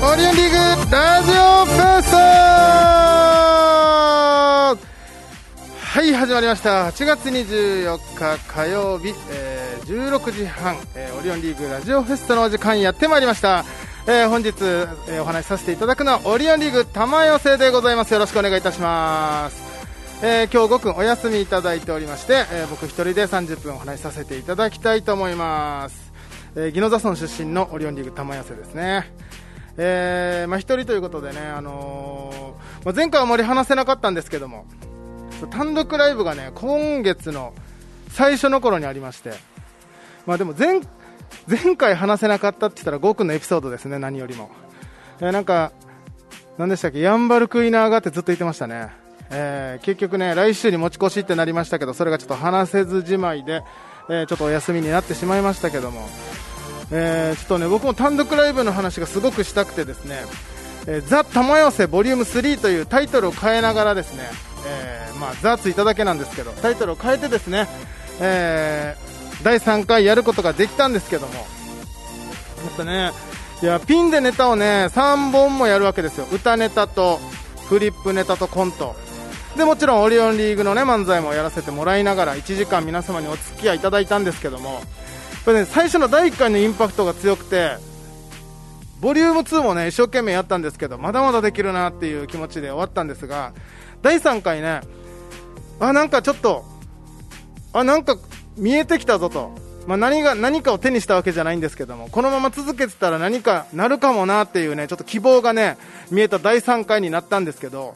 オリオンリーグラジオフェスはい始まりました。8月24日火曜日、えー、16時半、えー、オリオンリーグラジオフェスタのお時間やってまいりました、えー、本日、えー、お話しさせていただくのはオリオンリーグ玉寄せでございます。よろしくお願いいたします。えー、今日5分お休みいただいておりまして、えー、僕一人で30分お話しさせていただきたいと思います、えー、宜野座村出身のオリオンリーグ玉寄せですね。えーまあ、1人ということでね、あのーまあ、前回はあまり話せなかったんですけども単独ライブがね今月の最初の頃にありまして、まあ、でも前前回話せなかったって言ったら5君のエピソードですね、何よりも、えーなんか何でしたっけヤンバルクイナーがってずっと言ってましたね、えー結局ね来週に持ち越しってなりましたけどそれがちょっと話せずじまいで、えーちょっとお休みになってしまいましたけども、えーちょっとね僕も単独ライブの話がすごくしたくてですね「えーザ・玉寄せボリューム3というタイトルを変えながらですね、えーまあ、ザついただけなんですけどタイトルを変えてですね、えー第3回やることができたんですけども。やっぱねいやピンでネタをね3本もやるわけですよ。歌ネタとフリップネタとコント。でもちろんオリオンリーグのね漫才もやらせてもらいながら1時間皆様にお付き合いいただいたんですけどもこれね最初の第1回のインパクトが強くてボリューム2もね一生懸命やったんですけどまだまだできるなっていう気持ちで終わったんですが第3回ねあなんかちょっとあなんか見えてきたぞと、まあ、何が何かを手にしたわけじゃないんですけどもこのまま続けてたら何かなるかもなっていうねちょっと希望がね見えた第3回になったんですけど、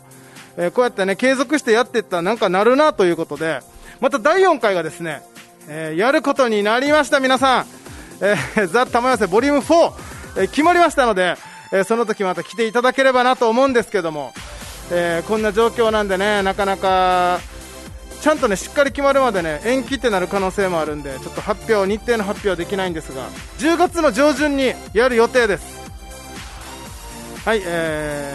えーこうやってね継続してやっていったらなんかなるなということでまた第4回がですね、えーやることになりました皆さん、えーザ・玉寄せボリューム4、えー決まりましたので、えその時また来ていただければなと思うんですけども、えこんな状況なんでねなかなかちゃんとねしっかり決まるまでね延期ってなる可能性もあるんでちょっと発表日程の発表はできないんですが10月の上旬にやる予定です。はいえ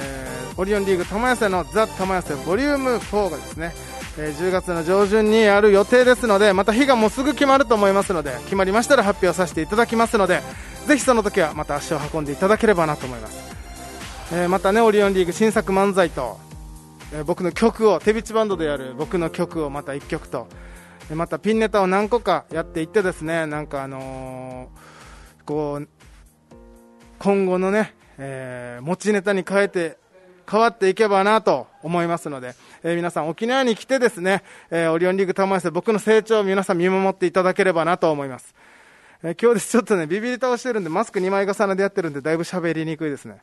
ー、オリオンリーグ玉寄せのザ・玉寄せボリューム4がですね、えー10月の上旬にやる予定ですのでまた日がもうすぐ決まると思いますので決まりましたら発表させていただきますのでぜひその時はまた足を運んでいただければなと思います、えーまたねオリオンリーグ新作漫才とえー僕の曲を手びちバンドでやる僕の曲をまた1曲とまたピンネタを何個かやっていってですねなんかあのーこう今後のね、えー持ちネタに変えて変わっていけばなと思いますので、えー皆さん沖縄に来てですね、えーオリオンリーグ玉寄せ僕の成長を皆さん見守っていただければなと思います、えー今日です。ちょっとねビビり倒してるんでマスク2枚重ねでやってるんでだいぶ喋りにくいですね。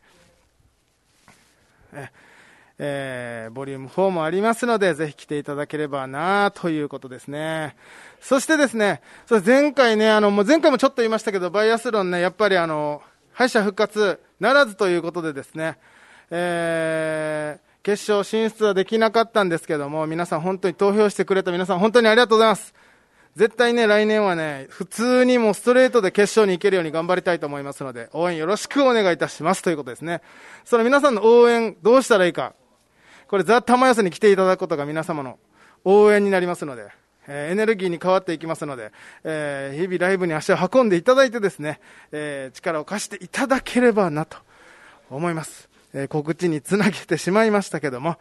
えーボリューム4もありますので、ぜひ来ていただければなということですね。そしてですね、それ前回ね、あの、もう前回もちょっと言いましたけど、バイアスロンね、やっぱりあの、敗者復活ならずということでですね、えー決勝進出はできなかったんですけども、皆さん本当に投票してくれた皆さん本当にありがとうございます。絶対ね、来年はね、普通にもうストレートで決勝に行けるように頑張りたいと思いますので、応援よろしくお願いいたしますということですね。その皆さんの応援、どうしたらいいか。これ、ザ・玉寄せに来ていただくことが皆様の応援になりますので、えエネルギーに変わっていきますので、えー日々ライブに足を運んでいただいてですね、えー力を貸していただければなと思います。えー告知につなげてしまいましたけども、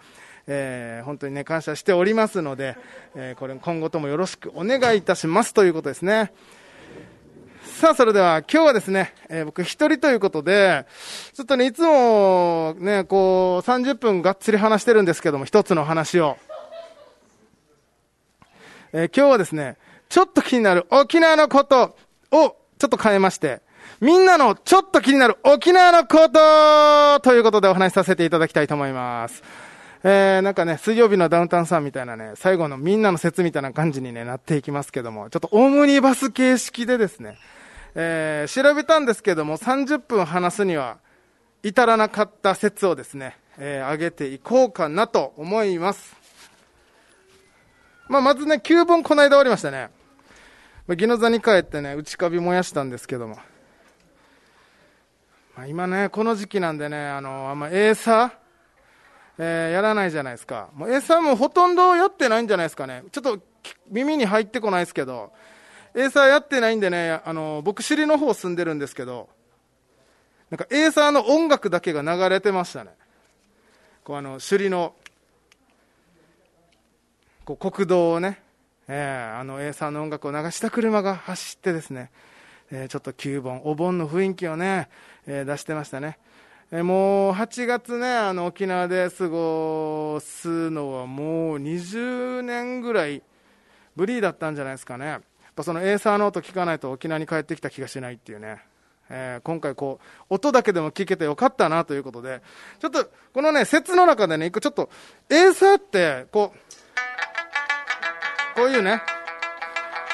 えー本当にね、感謝しておりますので、えこれ今後ともよろしくお願いいたしますということですね。さあ、それでは今日はですね、えー僕一人ということで、ちょっとね、いつもね、こう、30分がっつり話してるんですけども、一つの話を。えー今日はですね、ちょっと気になる沖縄のことをちょっと変えまして、みんなのちょっと気になる沖縄のことということでお話しさせていただきたいと思います。えー、なんかね、水曜日のダウンタウンさんみたいなね、最後のみんなの説みたいな感じに、ね、なっていきますけども、ちょっとオムニバス形式でですね、えー、調べたんですけども、30分話すには至らなかった説をですね、えー、上げていこうかなと思います。まあ、まずね、9本この間終わりましたね。まあ宜野座に帰ってね、内カビ燃やしたんですけども。まあ、今ね、この時期なんでね、あの、あんまエーサー、えー、やらないじゃないですか。もう餌もほとんどやってないんじゃないですかね。ちょっと耳に入ってこないですけど、エーサーやってないんでね、あの、僕、尻の方住んでるんですけど、なんかエーサーの音楽だけが流れてましたね。こうあの、首里の、こう国道をね、えー、あのエーサーの音楽を流した車が走ってですね、えー、ちょっと旧盆、お盆の雰囲気をね、えー、出してましたね。えー、もう8月ね、あの沖縄で過ごすのはもう20年ぐらいぶりだったんじゃないですかね。やっぱそのエーサーの音聞かないと沖縄に帰ってきた気がしないっていうね。えー、今回こう、音だけでも聞けてよかったなということで、ちょっと、このね、説の中でね、一個ちょっと、エーサーって、こう、こういうね、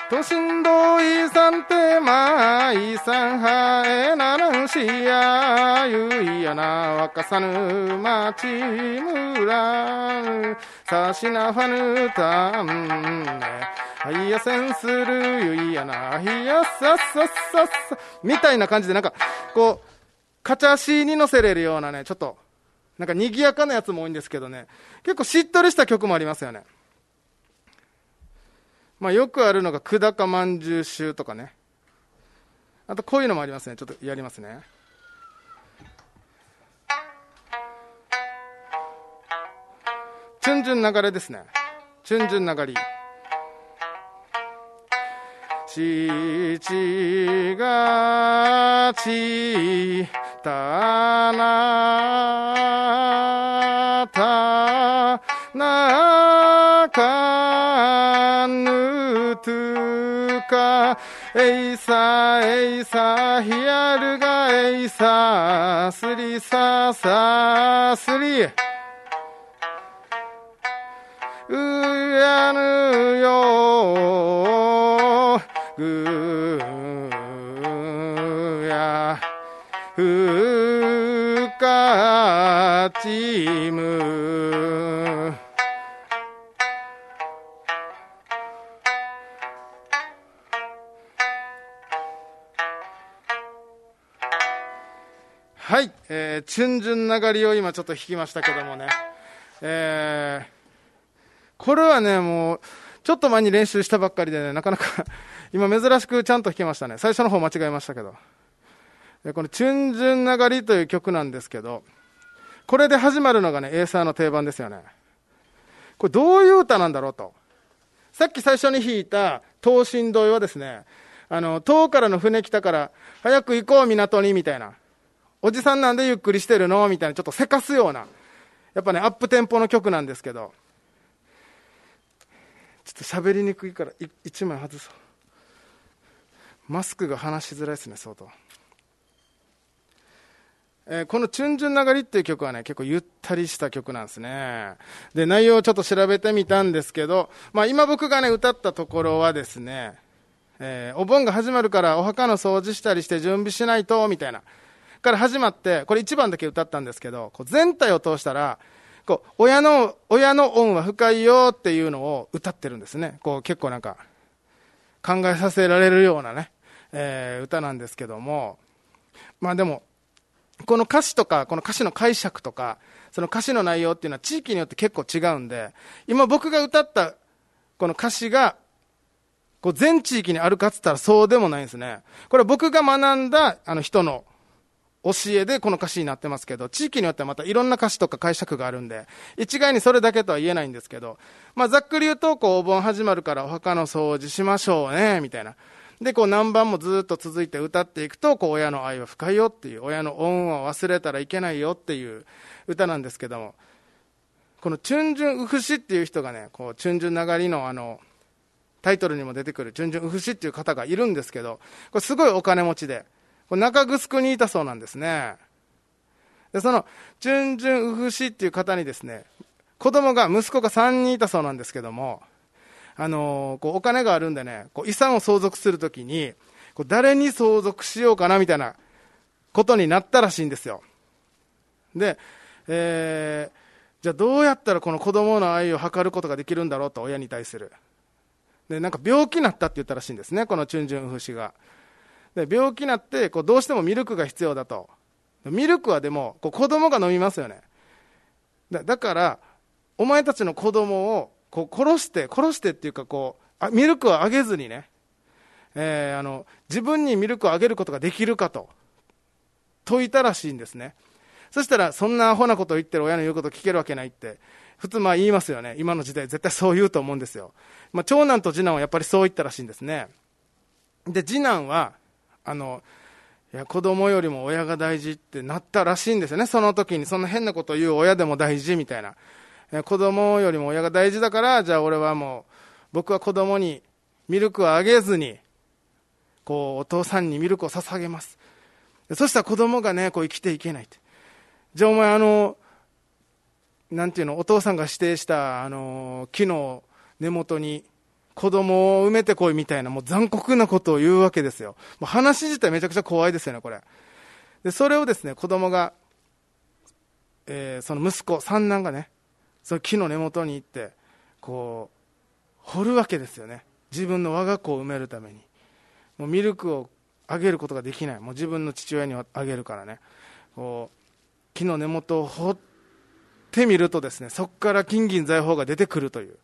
都心道遺産てま遺産はえならんしやゆいやな若さぬ町村さしなファヌタンねはいやせんするゆいやな、ひやさっさっさっさ、みたいな感じでなんか、こう、カチャシに乗せれるようなね、ちょっと、なんか賑やかなやつも多いんですけどね、結構しっとりした曲もありますよね。まあよくあるのが、久高まんじゅう集とかね。あとこういうのもありますね。ちょっとやりますね。チュンチュン流れですね。チュンチュン流り。父がちたなたなかぬとかえいさえいさひやるがえいさすりささすりうやぬよぐやふかちむはい、えー、チュンジュンながりを今ちょっと弾きましたけどもね、えー、これはね、もう、ちょっと前に練習したばっかりでね、なかなか 今珍しくちゃんと弾けましたね。最初の方間違えましたけど。このチュンジュンナガリという曲なんですけど、これで始まるのがね、エーサーの定番ですよね。これどういう歌なんだろうと。さっき最初に弾いた東進道はですね、あの、遠からの船来たから、早く行こう港に、みたいな。おじさんなんでゆっくりしてるの？みたいな、ちょっとせかすような。やっぱね、アップテンポの曲なんですけど、ちょっと喋りにくいから、一枚外そう。マスクが話しづらいですね、相当。えー、このチュンジュン流りっていう曲はね、結構ゆったりした曲なんですね。で、内容をちょっと調べてみたんですけど、まあ今僕がね、歌ったところはですね、えー、お盆が始まるからお墓の掃除したりして準備しないと、みたいな。から始まって、これ1番だけ歌ったんですけど、こう全体を通したら、こう、親の、親の恩は深いよっていうのを歌ってるんですね。こう結構なんか、考えさせられるようなね。えー、歌なんですけども、まあでも、この歌詞とか、この歌詞の解釈とか、その歌詞の内容っていうのは地域によって結構違うんで、今僕が歌ったこの歌詞が、こう全地域にあるかっつったらそうでもないんですね。これ僕が学んだあの人の教えでこの歌詞になってますけど、地域によってはまたいろんな歌詞とか解釈があるんで、一概にそれだけとは言えないんですけど、まあざっくり言うと、こうお盆始まるからお墓の掃除しましょうね、みたいな。で、こう何番もずっと続いて歌っていくと、こう親の愛は深いよっていう、親の恩は忘れたらいけないよっていう歌なんですけども、このチュンジュンウフシっていう人がね、こうチュンジュン流りのあの、タイトルにも出てくるチュンジュンウフシっていう方がいるんですけど、これすごいお金持ちで、これ中城にいたそうなんですね。で、その、チュンジュンウフシっていう方にですね、子供が、息子が3人いたそうなんですけども、あのこうお金があるんでね、こう遺産を相続するときに、こう誰に相続しようかなみたいなことになったらしいんですよ。で、えー、じゃあどうやったらこの子供の愛を図ることができるんだろうと、親に対する。で、なんか病気になったって言ったらしいんですね、このチュンジュンフ氏が。で、病気になって、こうどうしてもミルクが必要だと。ミルクはでも、こう子供が飲みますよね。だだから、お前たちの子供をこう殺して、殺してっていうかこうあ、ミルクをあげずにね、えーあの、自分にミルクをあげることができるかと、説いたらしいんですね。そしたら、そんなアホなことを言ってる親の言うこと聞けるわけないって、普通まあ言いますよね。今の時代絶対そう言うと思うんですよ。まあ長男と次男はやっぱりそう言ったらしいんですね。で、次男は、あの、いや、子供よりも親が大事ってなったらしいんですよね。その時に、そんな変なこと言う親でも大事みたいな。え子供よりも親が大事だから、じゃあ俺はもう、僕は子供にミルクをあげずに、こう、お父さんにミルクを捧げます。そしたら子供がね、こう生きていけないって。じゃあお前あの、なんていうの、お父さんが指定した、あの、木の根元に子供を埋めてこいみたいな、もう残酷なことを言うわけですよ。もう話自体めちゃくちゃ怖いですよね、これ。で、それをですね、子供が、えーその息子、三男がね、その木の根元に行って、こう、掘るわけですよね。自分の我が子を埋めるために。もうミルクをあげることができない。もう自分の父親にあげるからね。こう、木の根元を掘ってみるとですね、そこから金銀財宝が出てくるという。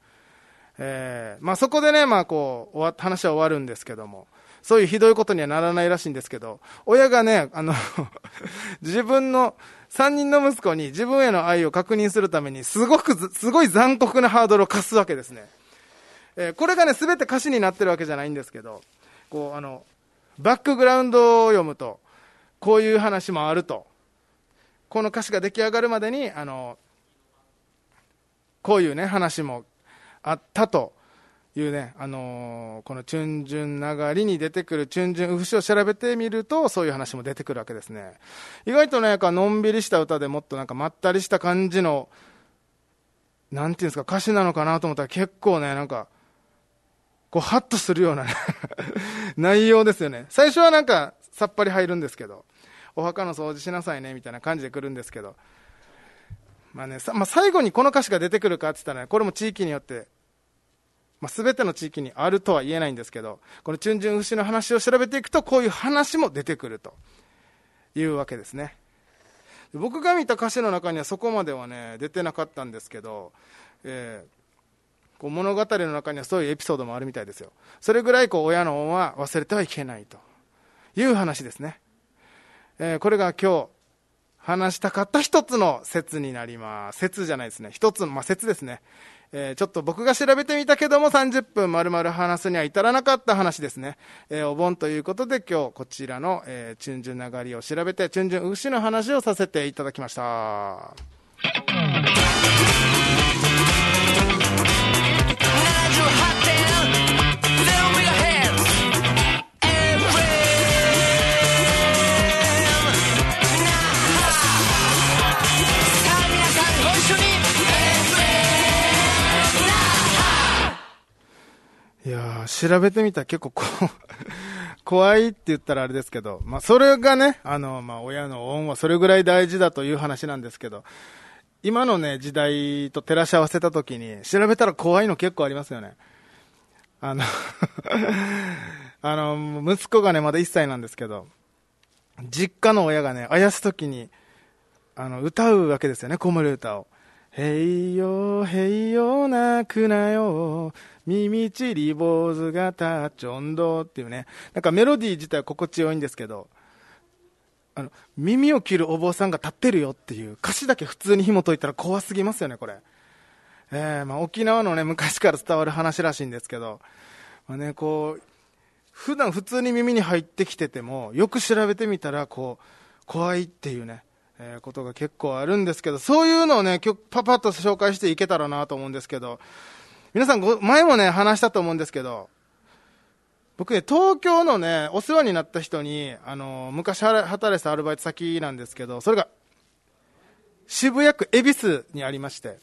えーまあそこでね、まあこう、話は終わるんですけども、そういうひどいことにはならないらしいんですけど、親がね、あの、自分の三人の息子に自分への愛を確認するために、すごく、すごい残酷なハードルを課すわけですね。えーこれがね、すべて歌詞になってるわけじゃないんですけど、こう、あの、バックグラウンドを読むと、こういう話もあると。この歌詞が出来上がるまでに、あの、こういうね、話もあったというね、あのーこのチュンジュン流りに出てくるチュンジュン節を調べてみると、そういう話も出てくるわけですね。意外とね、なんかのんびりした歌でもっとなんかまったりした感じの、なんていうんですか、歌詞なのかなと思ったら結構ね、なんか、こう、ハッとするようなね 内容ですよね。最初はなんか、さっぱり入るんですけど、お墓の掃除しなさいね、みたいな感じで来るんですけど、まあね、さまあ、最後にこの歌詞が出てくるかって言ったらね、これも地域によって、まあ、全ての地域にあるとは言えないんですけど、このチュンジュン節の話を調べていくと、こういう話も出てくるというわけですね。僕が見た歌詞の中にはそこまではね、出てなかったんですけど、えーこう物語の中にはそういうエピソードもあるみたいですよ。それぐらいこう親の恩は忘れてはいけないという話ですね。えーこれが今日話したかった一つの説になります。説じゃないですね。一つの、まあ、説ですね。えーちょっと僕が調べてみたけども30分丸々話すには至らなかった話ですね。えーお盆ということで今日こちらの、えー、チュンジュン流りを調べて、チュンジュン牛の話をさせていただきました。調べてみたら結構こう 怖いって言ったらあれですけど、まあそれがね、あの、まあ親の恩はそれぐらい大事だという話なんですけど、今のね、時代と照らし合わせたときに、調べたら怖いの結構ありますよね。あの、あの、息子がね、まだ1歳なんですけど、実家の親がね、あやすときに、あの、歌うわけですよね、子守歌を。へいよ、へいよ、泣くなよ、耳ちり坊主型ちょんどっていうね、なんかメロディー自体は心地よいんですけど、あの、耳を切るお坊さんが立ってるよっていう歌詞だけ普通に紐解いたら怖すぎますよね、これ。えー、まあ沖縄のね、昔から伝わる話らしいんですけど、まあね、こう、普段普通に耳に入ってきてても、よく調べてみたら、こう、怖いっていうね、えーことが結構あるんですけど、そういうのをね、今日パパッと紹介していけたらなと思うんですけど、皆さんご、前もね、話したと思うんですけど、僕ね、東京のね、お世話になった人に、あの、昔働いてたアルバイト先なんですけど、それが、渋谷区恵比寿にありまして、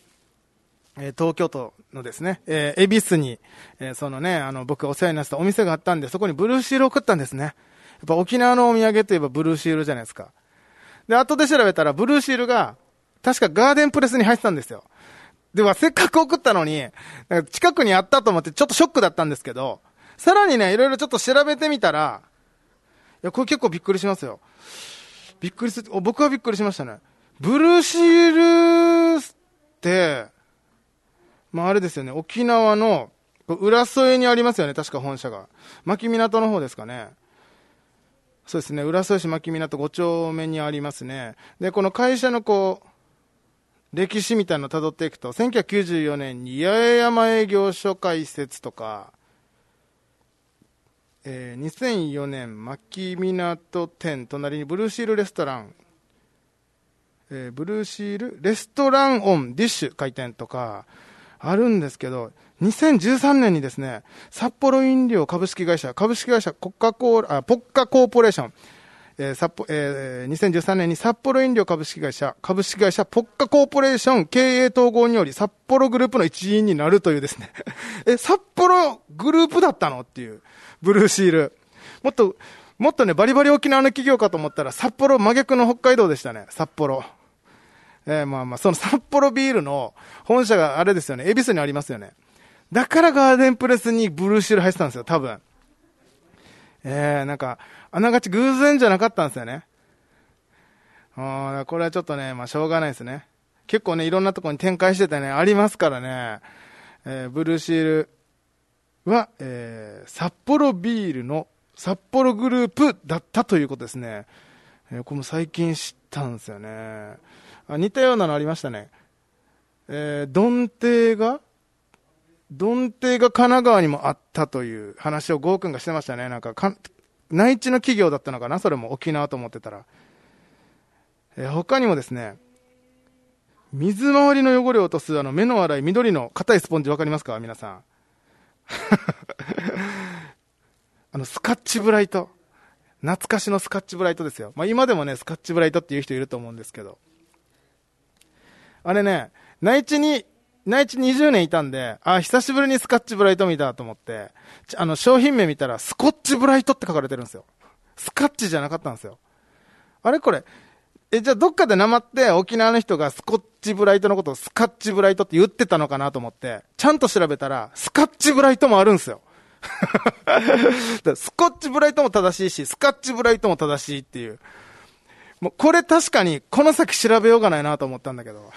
えー東京都のですね、えー恵比寿に、えーそのね、あの、僕お世話になったお店があったんで、そこにブルーシールを送ったんですね。やっぱ沖縄のお土産といえばブルーシールじゃないですか。で、後で調べたら、ブルーシールが、確かガーデンプレスに入ってたんですよ。では、せっかく送ったのに、なんか近くにあったと思ってちょっとショックだったんですけど、さらにね、いろいろちょっと調べてみたら、いや、これ結構びっくりしますよ。びっくりする、僕はびっくりしましたね。ブルーシールって、まああれですよね、沖縄の浦添にありますよね、確か本社が。牧港の方ですかね。そうですね、浦添市牧港5丁目にありますね。で、この会社のこう、歴史みたいなのを辿っていくと、1994年に八重山営業所開設とか、えー、2004年、牧港店、隣にブルーシールレストラン、えー、ブルーシールレストランオンディッシュ開店とか、あるんですけど、2013年にですね、札幌飲料株式会社、株式会社国家コーあ、ポッカコーポレーション、えー札幌えー、2013年に札幌飲料株式会社、株式会社ポッカコーポレーション経営統合により札幌グループの一員になるというですね、え、札幌グループだったのっていう。ブルーシール。もっと、もっとね、バリバリ沖縄の企業かと思ったら、札幌真逆の北海道でしたね、札幌。えー、まあまあ、その札幌ビールの本社があれですよね、恵比寿にありますよね。だからガーデンプレスにブルーシール入ってたんですよ、多分。えー、なんか、あながち偶然じゃなかったんですよね。ああ、これはちょっとね、まあしょうがないですね。結構ね、いろんなとこに展開しててね、ありますからね。えー、ブルーシールは、えー、札幌ビールの札幌グループだったということですね。えー、これも最近知ったんですよね。あ似たようなのありましたね。えー、ドンテが、ドンテが神奈川にもあったという話をゴーくんがしてましたね。なんかか、内地の企業だったのかな？それも沖縄と思ってたら。えー、他にもですね、水回りの汚れを落とすあの目の粗い緑の硬いスポンジわかりますか？皆さん。あの、スカッチブライト。懐かしのスカッチブライトですよ。まあ今でもね、スカッチブライトっていう人いると思うんですけど。あれね、内地に、内地20年いたんで、あ、久しぶりにスカッチブライト見たと思って、あの、商品名見たら、スコッチブライトって書かれてるんですよ。スカッチじゃなかったんですよ。あれ？これ、え、じゃあどっかでなまって沖縄の人がスコッチブライトのことをスカッチブライトって言ってたのかなと思って、ちゃんと調べたら、スカッチブライトもあるんですよ。スコッチブライトも正しいし、スカッチブライトも正しいっていう。もうこれ確かにこの先調べようがないなと思ったんだけど。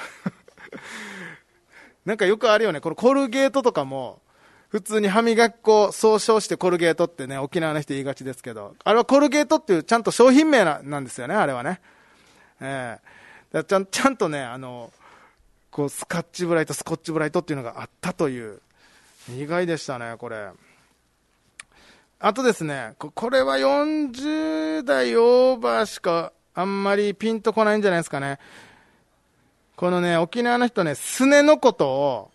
なんかよくあるよね。このコルゲートとかも、普通に歯磨き粉総称してコルゲートってね、沖縄の人言いがちですけど、あれはコルゲートっていうちゃんと商品名なんですよね、あれはね。えー、ちゃちゃんとねあのこうスカッチブライトスコッチブライトっていうのがあったという。意外でしたねこれ。あとですねこれは40代オーバーしかあんまりピンとこないんじゃないですかね。このね沖縄の人ねすねのことを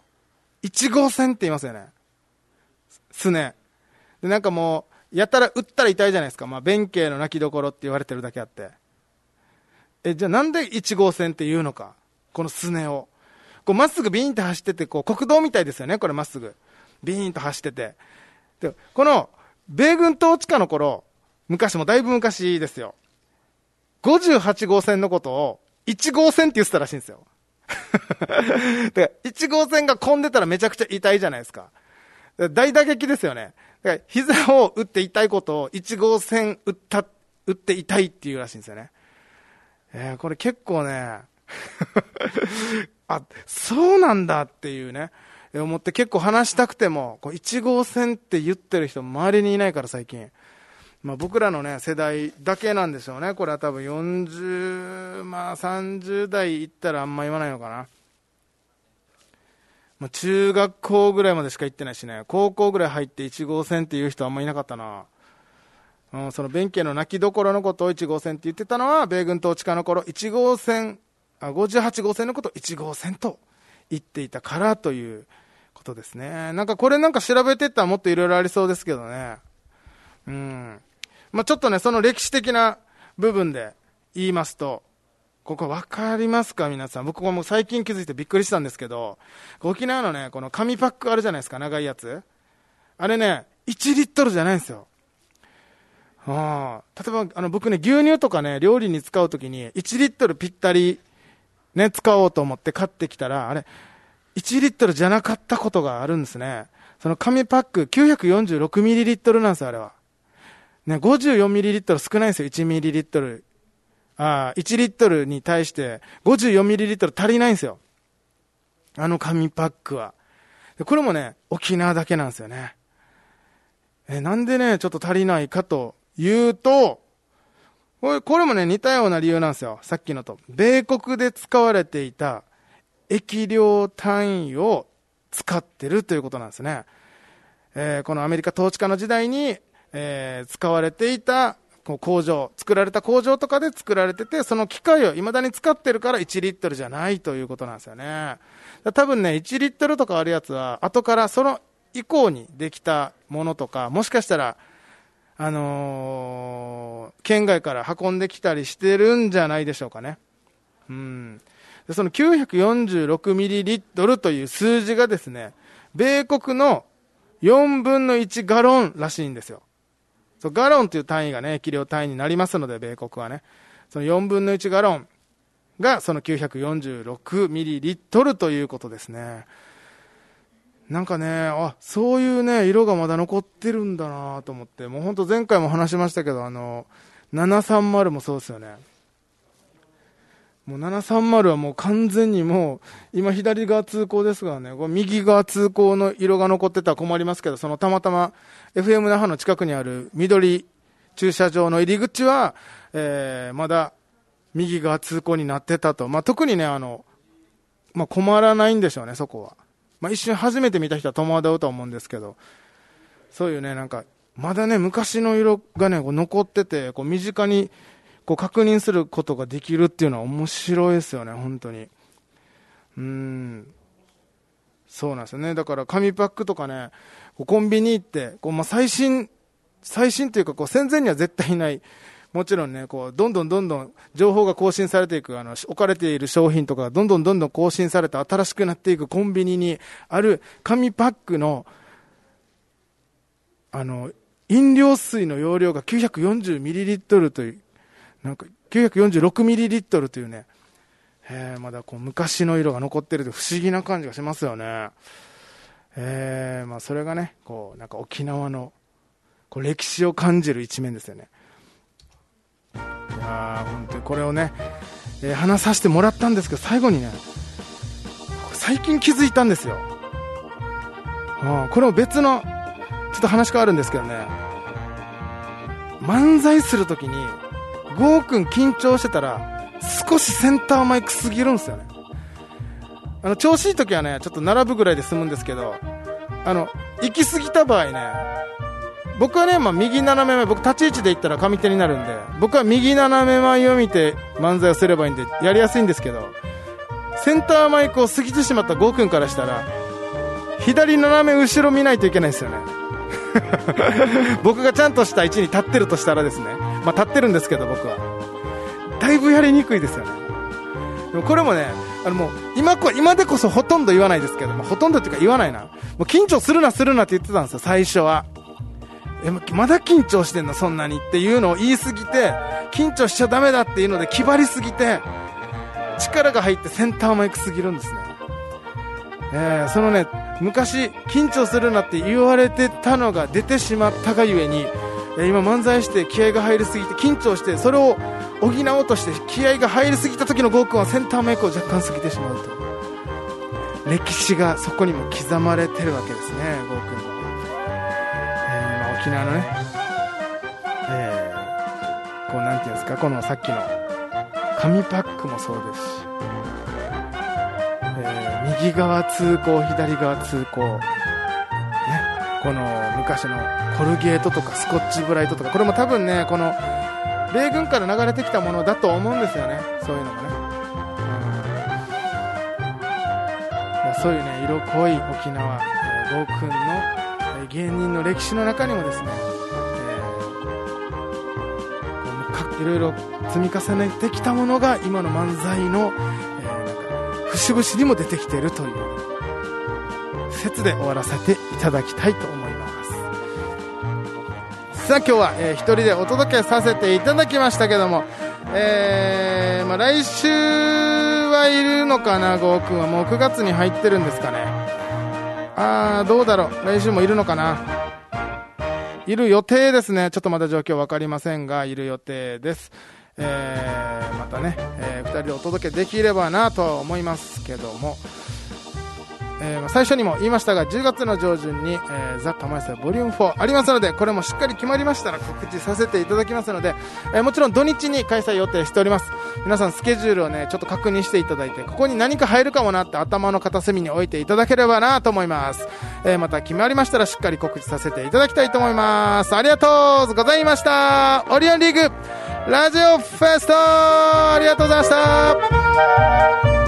1号線って言いますよねすねでなんかもうやたら打ったら痛いじゃないですか、まあ、弁慶の泣きどころって言われてるだけあってえ、じゃあなんで1号線っていうのか？このすねを。こうまっすぐビーンって走ってて、こう国道みたいですよね、これまっすぐ。ビーンと走ってて。で、この、米軍統治下の頃、昔もだいぶ昔ですよ。58号線のことを1号線って言ってたらしいんですよ。で、1号線が混んでたらめちゃくちゃ痛いじゃないですか。大打撃ですよね。だから膝を打って痛いことを1号線打った、打って痛いっていうらしいんですよね。えー、これ結構ね、あ、そうなんだっていうね、思って結構話したくても、こう1号線って言ってる人周りにいないから最近。まあ僕らのね、世代だけなんでしょうね。これは多分40、まあ30代いったらあんま言わないのかな。まあ中学校ぐらいまでしか行ってないしね、高校ぐらい入って1号線っていう人あんまいなかったな。うん、その弁慶の泣きどころのことを1号線って言ってたのは、米軍統治下の頃、1号線、あ58号線のことを1号線と言っていたからということですね。なんかこれなんか調べてったらもっといろいろありそうですけどね。うん。まあ、ちょっとね、その歴史的な部分で言いますと、ここ分かりますか皆さん？僕も最近気づいてびっくりしたんですけど、沖縄のね、この紙パックあるじゃないですか、長いやつ。あれね、1リットルじゃないんですよ。あ例えばあの僕ね、牛乳とかね、料理に使うときに、1リットルぴったり、ね、使おうと思って買ってきたら、あれ、1リットルじゃなかったことがあるんですね。その紙パック946ミリリットルなんですよ、あれは。ね、54ミリリットル少ないんですよ、1ミリリットル。あ1リットルに対して54ミリリットル足りないんですよ。あの紙パックは。これもね、沖縄だけなんですよね。え、なんでね、ちょっと足りないかというと、これこれもね、似たような理由なんですよ。さっきのと。米国で使われていた液量単位を使ってるということなんですね。えー、このアメリカ統治下の時代に、えー、使われていた工場、作られた工場とかで作られてて、その機械を未だに使ってるから1リットルじゃないということなんですよね。多分ね、1リットルとかあるやつは、後からその以降にできたものとか、もしかしたら、あのー、県外から運んできたりしてるんじゃないでしょうかね。うん。でその946ミリリットルという数字がですね、米国の4分の1ガロンらしいんですよ。そうガロンという単位がね、液量単位になりますので、米国はね。その4分の1ガロンがその946ミリリットルということですね。なんかね、あ、そういうね、色がまだ残ってるんだなと思って、もうほんと前回も話しましたけど、あの、730もそうですよね。もう730はもう完全にもう、今左側通行ですがね、こ右側通行の色が残ってたら困りますけど、そのたまたま FM 那覇の近くにある緑駐車場の入り口は、えー、まだ右側通行になってたと。まあ、特にね、あの、まあ、困らないんでしょうね、そこは。まあ、一瞬初めて見た人は戸惑うと思うんですけど、そういうね、なんか、まだね、昔の色がね、こう残ってて、こう身近にこう確認することができるっていうのは面白いですよね、本当に。うん。そうなんですよね。だから紙パックとかね、コンビニ行って、こうまあ最新、最新というかこう戦前には絶対ない、もちろんね、こう、どんどんどんどん情報が更新されていく、あの、置かれている商品とかがどんどんどんどん更新されて新しくなっていくコンビニにある紙パックの、あの、飲料水の容量が 940ml という、なんか 946ml というね、えー、まだこう昔の色が残ってると不思議な感じがしますよね。えー、まあそれがね、こう、なんか沖縄のこう歴史を感じる一面ですよね。いや本当にこれをね、えー、話させてもらったんですけど、最後にね、最近気づいたんですよ。うん、これも別の、ちょっと話変わるんですけどね、漫才するときに、ゴーくん緊張してたら、少しセンターマイクすぎるんですよね。あの、調子いい時はね、ちょっと並ぶぐらいで済むんですけど、あの、行き過ぎた場合ね、僕はね、まあ、右斜め前、僕立ち位置で言ったら上手になるんで、僕は右斜め前を見て漫才をすればいいんで、やりやすいんですけど、センターマイクを過ぎてしまったゴーくんからしたら、左斜め後ろ見ないといけないですよね。僕がちゃんとした位置に立ってるとしたらですね、まあ、立ってるんですけど僕は。だいぶやりにくいですよね。でもこれもね、あのもう今こ、今でこそほとんど言わないですけど、ま、ほとんどっていうか言わないな。もう緊張するなするなって言ってたんですよ、最初は。え、まだ緊張してんの？そんなにっていうのを言いすぎて、緊張しちゃダメだっていうので気張りすぎて、力が入ってセンターマイクすぎるんですね。えー、そのね、昔、緊張するなって言われてたのが出てしまったがゆえに、今漫才して気合が入りすぎて、緊張して、それを補おうとして気合が入りすぎた時のゴーくんはセンターマイクを若干過ぎてしまうと。歴史がそこにも刻まれてるわけですね、ゴーくんの。沖縄のね、えー、こうなんていうんですか、このさっきの紙パックもそうですし、えー、右側通行、左側通行、この昔のコルゲートとかスコッチブライトとか、これも多分ね、この米軍から流れてきたものだと思うんですよね、そういうのがね。う、そういうね、色濃い沖縄、えー、暴君の芸人の歴史の中にもですね、えー、いろいろ積み重ねてきたものが今の漫才の、えー、節々にも出てきているという。説で終わらせていただきたいと思いますさあ今日は、えー、一人でお届けさせていただきましたけども、えーまあ、来週はいるのかな、郷君はもう9月に入ってるんですかね。あー、どうだろう。来週もいるのかないる予定ですね。ちょっとまだ状況わかりませんが、いる予定です。えー、またね、えー、2人でお届けできればなと思いますけども、えー最初にも言いましたが、10月の上旬に、えーザ・玉井祭ボリューム4ありますので、これもしっかり決まりましたら告知させていただきますので、えーもちろん土日に開催予定しております。皆さんスケジュールをね、ちょっと確認していただいて、ここに何か入るかもなって頭の片隅に置いていただければなと思います。えーまた決まりましたらしっかり告知させていただきたいと思います。ありがとうございました。オリオンリーグラジオフェストありがとうございました。